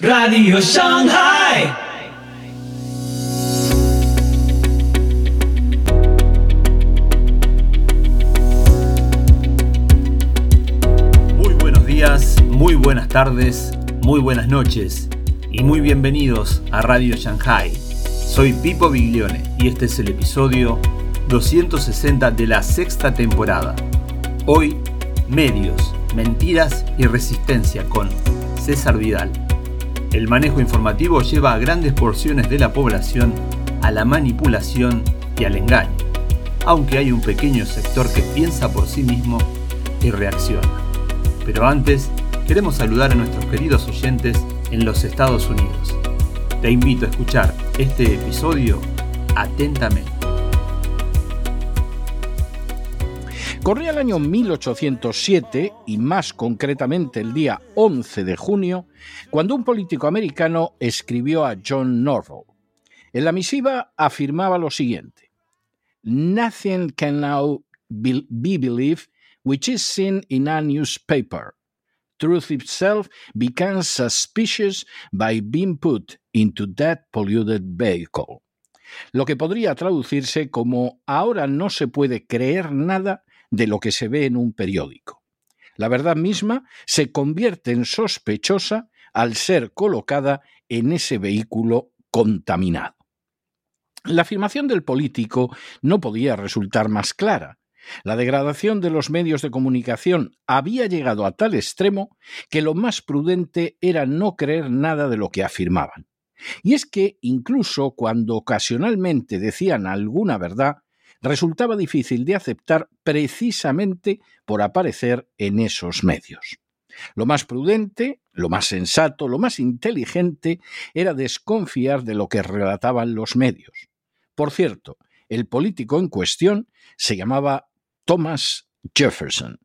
Radio Shanghai. Muy buenos días, muy buenas tardes, muy buenas noches y muy bienvenidos a Radio Shanghai. Soy Pipo Biglione y este es el episodio 260 de la sexta temporada. Hoy, medios, mentiras y resistencia con César Vidal. El manejo informativo lleva a grandes porciones de la población a la manipulación y al engaño, aunque hay un pequeño sector que piensa por sí mismo y reacciona. Pero antes, queremos saludar a nuestros queridos oyentes en los Estados Unidos. Te invito a escuchar este episodio atentamente. Corría el año 1807 y más concretamente el día 11 de junio, cuando un político americano escribió a John Norval. En la misiva afirmaba lo siguiente: Nothing can now be believed which is seen in a newspaper. Truth itself becomes suspicious by being put into that polluted vehicle. Lo que podría traducirse como ahora no se puede creer nada de lo que se ve en un periódico. La verdad misma se convierte en sospechosa al ser colocada en ese vehículo contaminado. La afirmación del político no podía resultar más clara. La degradación de los medios de comunicación había llegado a tal extremo que lo más prudente era no creer nada de lo que afirmaban. Y es que incluso cuando ocasionalmente decían alguna verdad, resultaba difícil de aceptar precisamente por aparecer en esos medios. Lo más prudente, lo más sensato, lo más inteligente era desconfiar de lo que relataban los medios. Por cierto, el político en cuestión se llamaba Thomas Jefferson.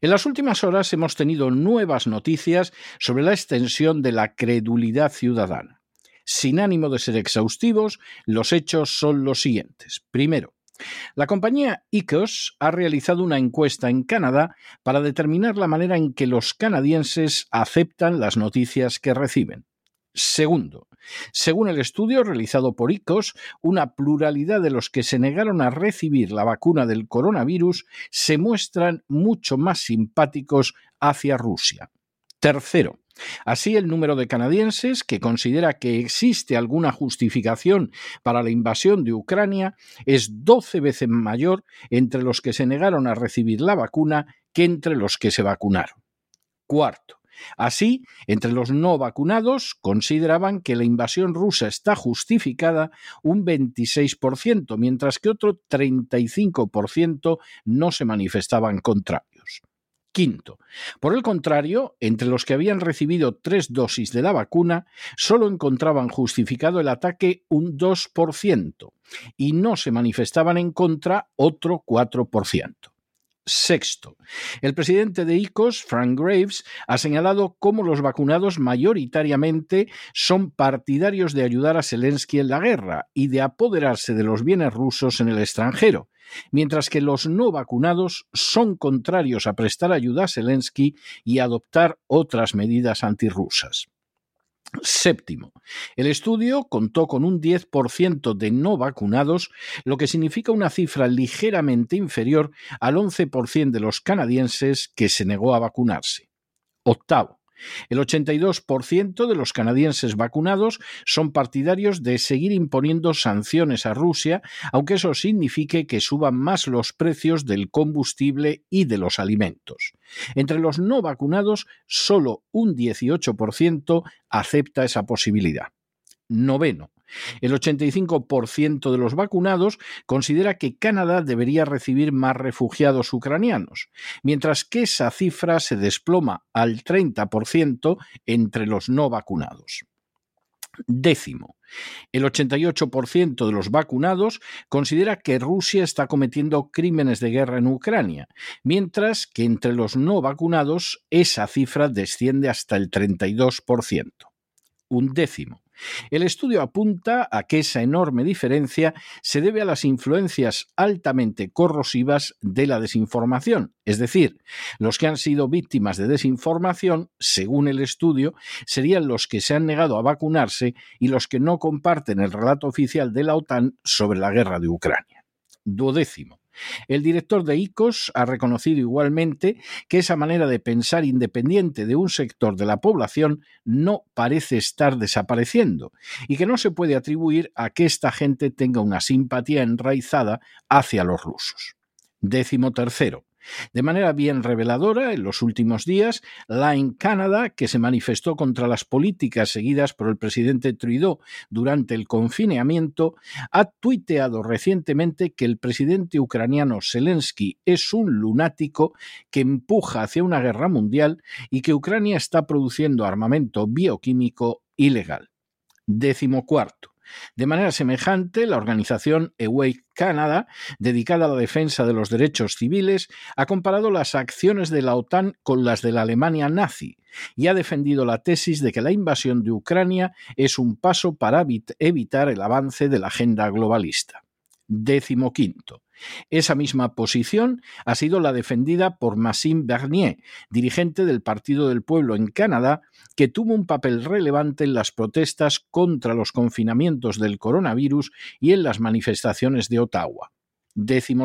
En las últimas horas hemos tenido nuevas noticias sobre la extensión de la credulidad ciudadana. Sin ánimo de ser exhaustivos, los hechos son los siguientes. Primero, la compañía ICOS ha realizado una encuesta en Canadá para determinar la manera en que los canadienses aceptan las noticias que reciben. Segundo, según el estudio realizado por ICOS, una pluralidad de los que se negaron a recibir la vacuna del coronavirus se muestran mucho más simpáticos hacia Rusia. Tercero, Así, el número de canadienses que considera que existe alguna justificación para la invasión de Ucrania es 12 veces mayor entre los que se negaron a recibir la vacuna que entre los que se vacunaron. Cuarto, Así, entre los no vacunados consideraban que la invasión rusa está justificada un 26%, mientras que otro 35% no se manifestaban contrarios. Quinto, por el contrario, entre los que habían recibido tres dosis de la vacuna, solo encontraban justificado el ataque un 2% y no se manifestaban en contra otro 4%. Sexto, el presidente de ICOS, Frank Graves, ha señalado cómo los vacunados mayoritariamente son partidarios de ayudar a Zelensky en la guerra y de apoderarse de los bienes rusos en el extranjero, mientras que los no vacunados son contrarios a prestar ayuda a Zelensky y adoptar otras medidas antirrusas. Séptimo, el estudio contó con un 10% de no vacunados, lo que significa una cifra ligeramente inferior al 11% de los canadienses que se negó a vacunarse. Octavo, el 82% de los canadienses vacunados son partidarios de seguir imponiendo sanciones a Rusia, aunque eso signifique que suban más los precios del combustible y de los alimentos. Entre los no vacunados, solo un 18% acepta esa posibilidad. Noveno. El 85% de los vacunados considera que Canadá debería recibir más refugiados ucranianos, mientras que esa cifra se desploma al 30% entre los no vacunados. Décimo, el 88% de los vacunados considera que Rusia está cometiendo crímenes de guerra en Ucrania, mientras que entre los no vacunados esa cifra desciende hasta el 32%. Un décimo, El estudio apunta a que esa enorme diferencia se debe a las influencias altamente corrosivas de la desinformación, es decir, los que han sido víctimas de desinformación, según el estudio, serían los que se han negado a vacunarse y los que no comparten el relato oficial de la OTAN sobre la guerra de Ucrania. Duodécimo. El director de ICOS ha reconocido igualmente que esa manera de pensar independiente de un sector de la población no parece estar desapareciendo y que no se puede atribuir a que esta gente tenga una simpatía enraizada hacia los rusos. Décimo tercero. De manera bien reveladora, en los últimos días, Line Canada, que se manifestó contra las políticas seguidas por el presidente Trudeau durante el confinamiento, ha tuiteado recientemente que el presidente ucraniano Zelensky es un lunático que empuja hacia una guerra mundial y que Ucrania está produciendo armamento bioquímico ilegal. Décimo cuarto. De manera semejante, la organización Awake Canada, dedicada a la defensa de los derechos civiles, ha comparado las acciones de la OTAN con las de la Alemania nazi y ha defendido la tesis de que la invasión de Ucrania es un paso para evitar el avance de la agenda globalista. Décimo quinto. Esa misma posición ha sido la defendida por Maxime Bernier, dirigente del Partido del Pueblo en Canadá, que tuvo un papel relevante en las protestas contra los confinamientos del coronavirus y en las manifestaciones de Ottawa.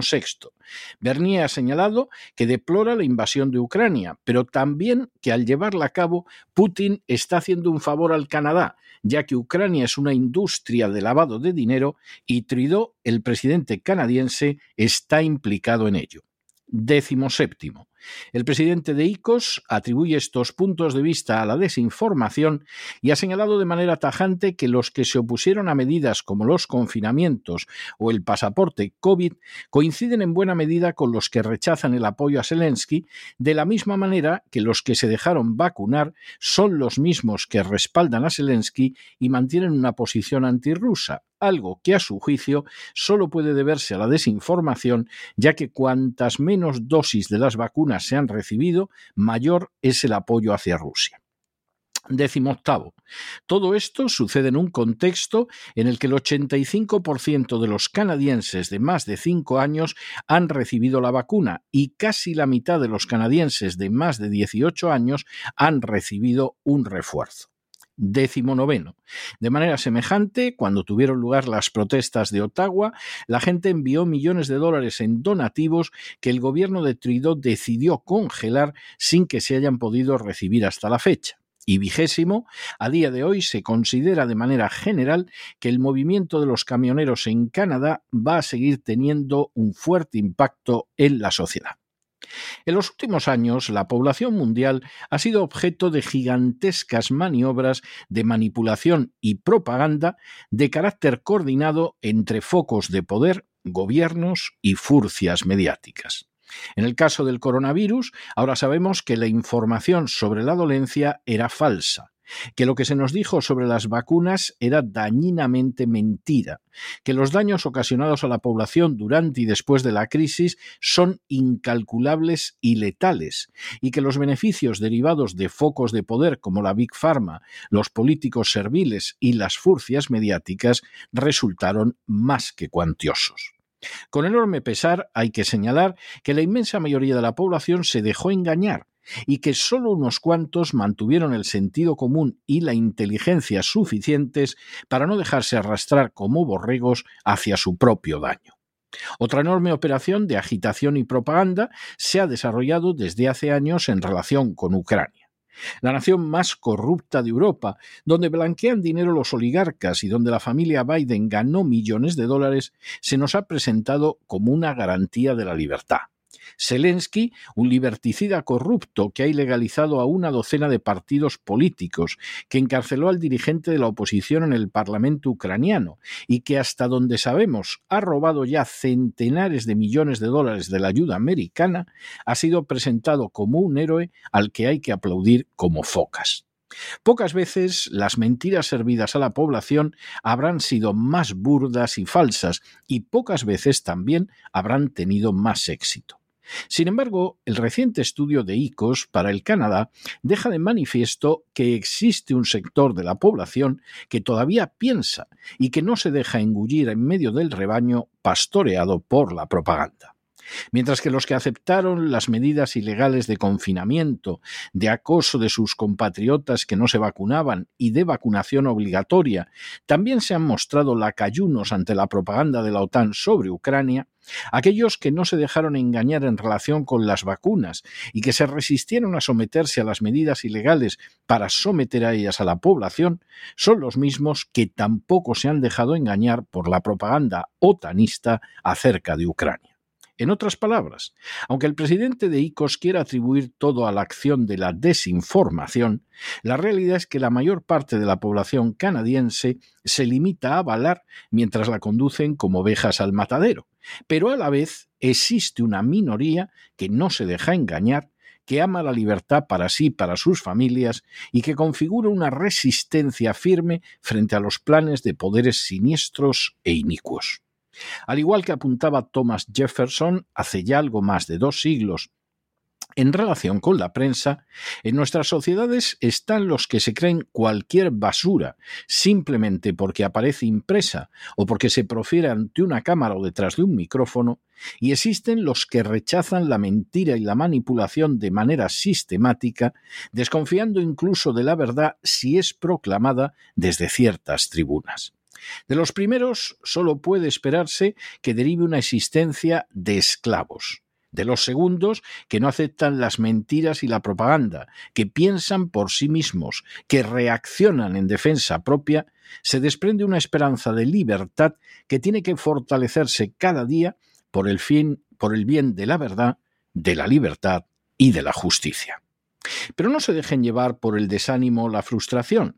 Sexto. Bernier ha señalado que deplora la invasión de Ucrania, pero también que al llevarla a cabo Putin está haciendo un favor al Canadá, ya que Ucrania es una industria de lavado de dinero y Trudeau, el presidente canadiense, está implicado en ello. Décimo séptimo. El presidente de ICOS atribuye estos puntos de vista a la desinformación y ha señalado de manera tajante que los que se opusieron a medidas como los confinamientos o el pasaporte COVID coinciden en buena medida con los que rechazan el apoyo a Zelensky, de la misma manera que los que se dejaron vacunar son los mismos que respaldan a Zelensky y mantienen una posición antirrusa, algo que a su juicio solo puede deberse a la desinformación, ya que cuantas menos dosis de las vacunas se han recibido, mayor es el apoyo hacia Rusia. Décimo octavo. Todo esto sucede en un contexto en el que el 85% de los canadienses de más de 5 años han recibido la vacuna y casi la mitad de los canadienses de más de 18 años han recibido un refuerzo noveno. De manera semejante, cuando tuvieron lugar las protestas de Ottawa, la gente envió millones de dólares en donativos que el gobierno de Trudeau decidió congelar sin que se hayan podido recibir hasta la fecha. Y vigésimo, a día de hoy se considera de manera general que el movimiento de los camioneros en Canadá va a seguir teniendo un fuerte impacto en la sociedad. En los últimos años, la población mundial ha sido objeto de gigantescas maniobras de manipulación y propaganda de carácter coordinado entre focos de poder, gobiernos y furcias mediáticas. En el caso del coronavirus, ahora sabemos que la información sobre la dolencia era falsa que lo que se nos dijo sobre las vacunas era dañinamente mentira, que los daños ocasionados a la población durante y después de la crisis son incalculables y letales, y que los beneficios derivados de focos de poder como la Big Pharma, los políticos serviles y las furcias mediáticas resultaron más que cuantiosos. Con enorme pesar hay que señalar que la inmensa mayoría de la población se dejó engañar y que solo unos cuantos mantuvieron el sentido común y la inteligencia suficientes para no dejarse arrastrar como borregos hacia su propio daño. Otra enorme operación de agitación y propaganda se ha desarrollado desde hace años en relación con Ucrania. La nación más corrupta de Europa, donde blanquean dinero los oligarcas y donde la familia Biden ganó millones de dólares, se nos ha presentado como una garantía de la libertad. Zelensky, un liberticida corrupto que ha ilegalizado a una docena de partidos políticos, que encarceló al dirigente de la oposición en el Parlamento ucraniano y que hasta donde sabemos ha robado ya centenares de millones de dólares de la ayuda americana, ha sido presentado como un héroe al que hay que aplaudir como focas. Pocas veces las mentiras servidas a la población habrán sido más burdas y falsas y pocas veces también habrán tenido más éxito. Sin embargo, el reciente estudio de ICOS para el Canadá deja de manifiesto que existe un sector de la población que todavía piensa y que no se deja engullir en medio del rebaño pastoreado por la propaganda. Mientras que los que aceptaron las medidas ilegales de confinamiento, de acoso de sus compatriotas que no se vacunaban y de vacunación obligatoria, también se han mostrado lacayunos ante la propaganda de la OTAN sobre Ucrania, aquellos que no se dejaron engañar en relación con las vacunas y que se resistieron a someterse a las medidas ilegales para someter a ellas a la población, son los mismos que tampoco se han dejado engañar por la propaganda otanista acerca de Ucrania. En otras palabras, aunque el presidente de ICOS quiera atribuir todo a la acción de la desinformación, la realidad es que la mayor parte de la población canadiense se limita a avalar mientras la conducen como ovejas al matadero. Pero a la vez existe una minoría que no se deja engañar que ama la libertad para sí y para sus familias y que configura una resistencia firme frente a los planes de poderes siniestros e inicuos. Al igual que apuntaba Thomas Jefferson hace ya algo más de dos siglos, en relación con la prensa, en nuestras sociedades están los que se creen cualquier basura simplemente porque aparece impresa o porque se profiere ante una cámara o detrás de un micrófono, y existen los que rechazan la mentira y la manipulación de manera sistemática, desconfiando incluso de la verdad si es proclamada desde ciertas tribunas. De los primeros solo puede esperarse que derive una existencia de esclavos. De los segundos, que no aceptan las mentiras y la propaganda, que piensan por sí mismos, que reaccionan en defensa propia, se desprende una esperanza de libertad que tiene que fortalecerse cada día por el, fin, por el bien de la verdad, de la libertad y de la justicia. Pero no se dejen llevar por el desánimo o la frustración,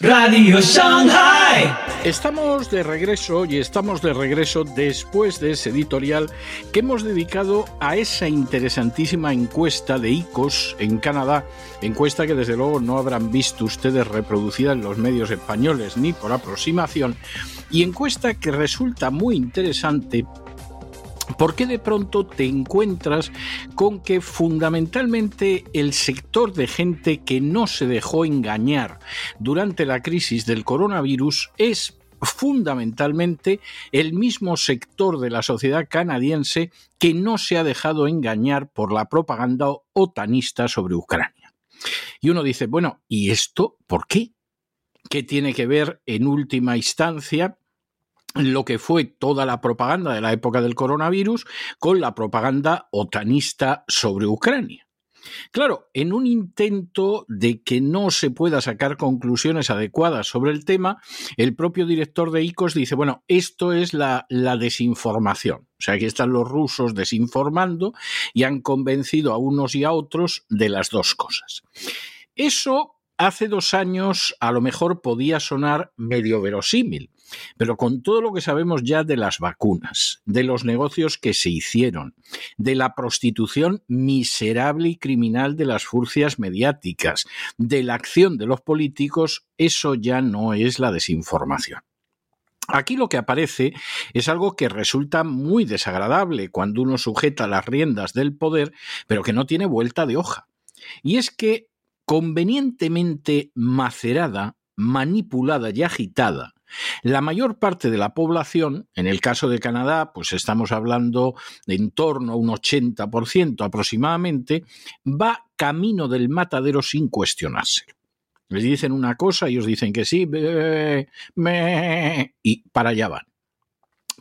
Radio Shanghai. Estamos de regreso y estamos de regreso después de ese editorial que hemos dedicado a esa interesantísima encuesta de ICOS en Canadá, encuesta que desde luego no habrán visto ustedes reproducida en los medios españoles ni por aproximación, y encuesta que resulta muy interesante ¿Por qué de pronto te encuentras con que fundamentalmente el sector de gente que no se dejó engañar durante la crisis del coronavirus es fundamentalmente el mismo sector de la sociedad canadiense que no se ha dejado engañar por la propaganda otanista sobre Ucrania? Y uno dice, bueno, ¿y esto por qué? ¿Qué tiene que ver en última instancia lo que fue toda la propaganda de la época del coronavirus con la propaganda otanista sobre Ucrania. Claro, en un intento de que no se pueda sacar conclusiones adecuadas sobre el tema, el propio director de ICOS dice, bueno, esto es la, desinformación. O sea, aquí están los rusos desinformando y han convencido a unos y a otros de las dos cosas. Eso hace dos años a lo mejor podía sonar medio verosímil, pero con todo lo que sabemos ya de las vacunas, de los negocios que se hicieron, de la prostitución miserable y criminal de las furcias mediáticas, de la acción de los políticos, eso ya no es la desinformación. Aquí lo que aparece es algo que resulta muy desagradable cuando uno sujeta las riendas del poder, pero que no tiene vuelta de hoja. Y es que convenientemente macerada, manipulada y agitada, la mayor parte de la población, en el caso de Canadá, pues estamos hablando de en torno a un 80% aproximadamente, va camino del matadero sin cuestionarse. Les dicen una cosa, ellos dicen que sí, y para allá van.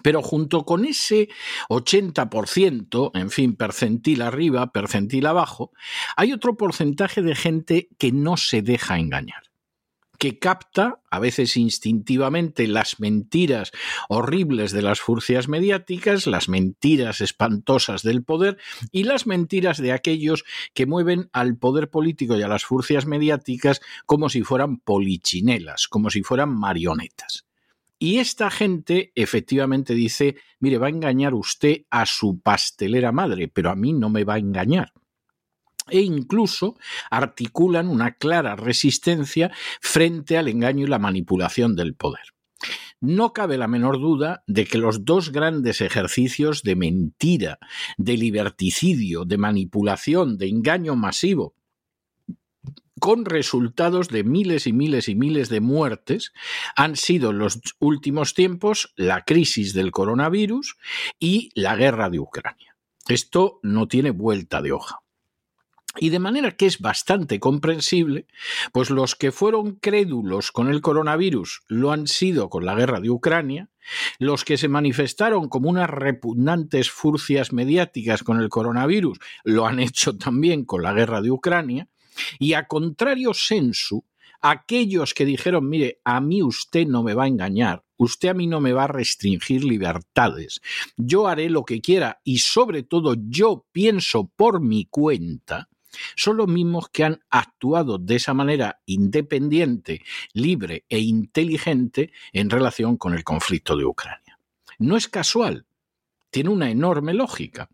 Pero junto con ese 80%, en fin, percentil arriba, percentil abajo, hay otro porcentaje de gente que no se deja engañar que capta, a veces instintivamente, las mentiras horribles de las furcias mediáticas, las mentiras espantosas del poder y las mentiras de aquellos que mueven al poder político y a las furcias mediáticas como si fueran polichinelas, como si fueran marionetas. Y esta gente efectivamente dice, mire, va a engañar usted a su pastelera madre, pero a mí no me va a engañar. e incluso articulan una clara resistencia frente al engaño y la manipulación del poder. No cabe la menor duda de que los dos grandes ejercicios de mentira, de liberticidio, de manipulación, de engaño masivo, con resultados de miles y miles y miles de muertes, han sido en los últimos tiempos la crisis del coronavirus y la guerra de Ucrania. Esto no tiene vuelta de hoja. Y de manera que es bastante comprensible, pues los que fueron crédulos con el coronavirus lo han sido con la guerra de Ucrania, los que se manifestaron como unas repugnantes furcias mediáticas con el coronavirus lo han hecho también con la guerra de Ucrania, y a contrario sensu, aquellos que dijeron, mire, a mí usted no me va a engañar, usted a mí no me va a restringir libertades, yo haré lo que quiera y sobre todo yo pienso por mi cuenta, son los mismos que han actuado de esa manera independiente, libre e inteligente en relación con el conflicto de Ucrania. No es casual, tiene una enorme lógica,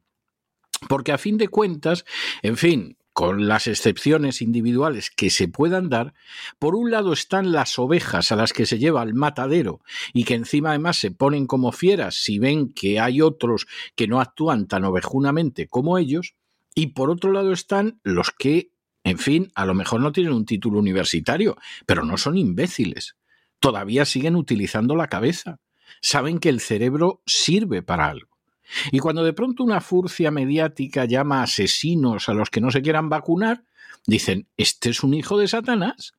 porque a fin de cuentas, en fin, con las excepciones individuales que se puedan dar, por un lado están las ovejas a las que se lleva al matadero y que encima además se ponen como fieras si ven que hay otros que no actúan tan ovejunamente como ellos, y por otro lado están los que, en fin, a lo mejor no tienen un título universitario, pero no son imbéciles. Todavía siguen utilizando la cabeza. Saben que el cerebro sirve para algo. Y cuando de pronto una furcia mediática llama asesinos a los que no se quieran vacunar, dicen, este es un hijo de Satanás.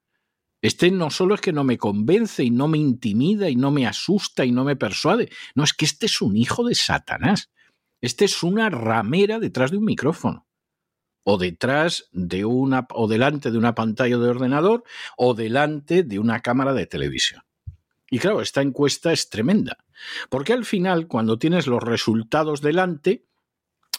Este no solo es que no me convence y no me intimida y no me asusta y no me persuade, no es que este es un hijo de Satanás. Este es una ramera detrás de un micrófono o detrás de una o delante de una pantalla de ordenador o delante de una cámara de televisión. Y claro, esta encuesta es tremenda, porque al final cuando tienes los resultados delante,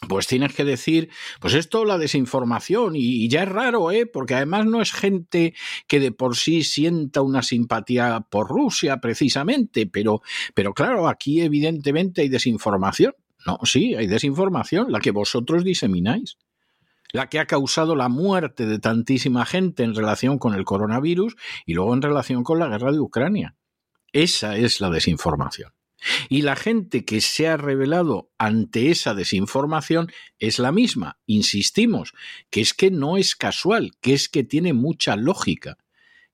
pues tienes que decir, pues esto la desinformación y, ya es raro, ¿eh? Porque además no es gente que de por sí sienta una simpatía por Rusia precisamente, pero pero claro, aquí evidentemente hay desinformación. No, sí, hay desinformación, la que vosotros disemináis la que ha causado la muerte de tantísima gente en relación con el coronavirus y luego en relación con la guerra de Ucrania. Esa es la desinformación. Y la gente que se ha revelado ante esa desinformación es la misma. Insistimos, que es que no es casual, que es que tiene mucha lógica.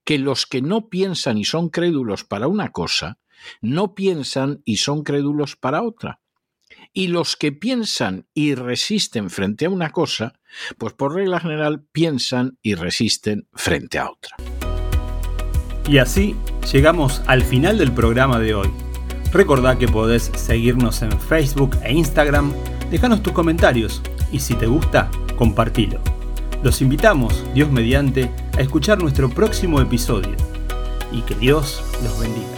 Que los que no piensan y son crédulos para una cosa, no piensan y son crédulos para otra. Y los que piensan y resisten frente a una cosa, pues por regla general piensan y resisten frente a otra. Y así llegamos al final del programa de hoy. Recordá que podés seguirnos en Facebook e Instagram, dejanos tus comentarios y si te gusta, compartilo. Los invitamos, Dios mediante, a escuchar nuestro próximo episodio y que Dios los bendiga.